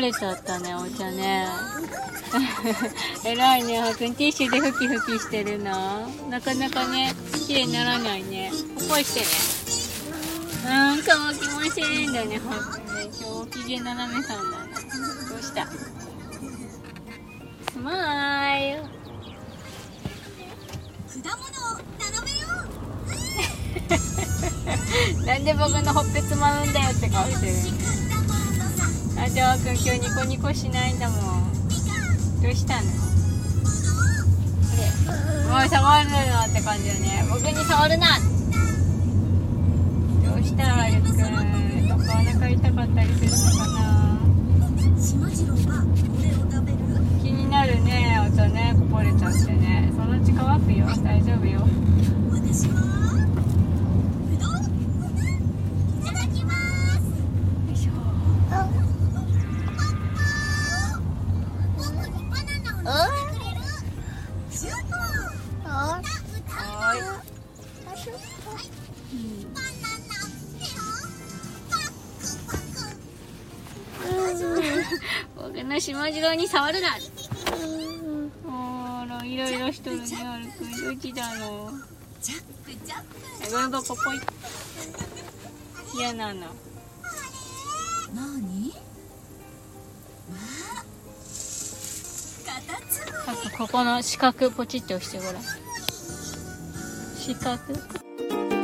れちゃったねお茶ね。えらいねはくん。ティッシュでふきふきしてるななかなかね綺麗にならないね。ほっこりしてね。うん乾きませんだねはくんね。今日お機嫌斜めさんだね。どうした？スマイル。果物を並べよう。なんで僕のほっぺつまうんだよって顔してるあじゃあくん今日ニコニコしないんだもん。どうしたの？これもう触るなって感じだね。僕に触るなどうしたあゆくんとかお腹痛かった？りするのかな気になるねお茶ね。こぼれちゃってね。そのうち乾くはい僕のしまじろに触るなあらイライラしとるねあるくん。どっちだろうジャックジャックえゴミ箱ぽい嫌なのなにわあカタツムリあとここの四角ポチって押してごらん。Chicago.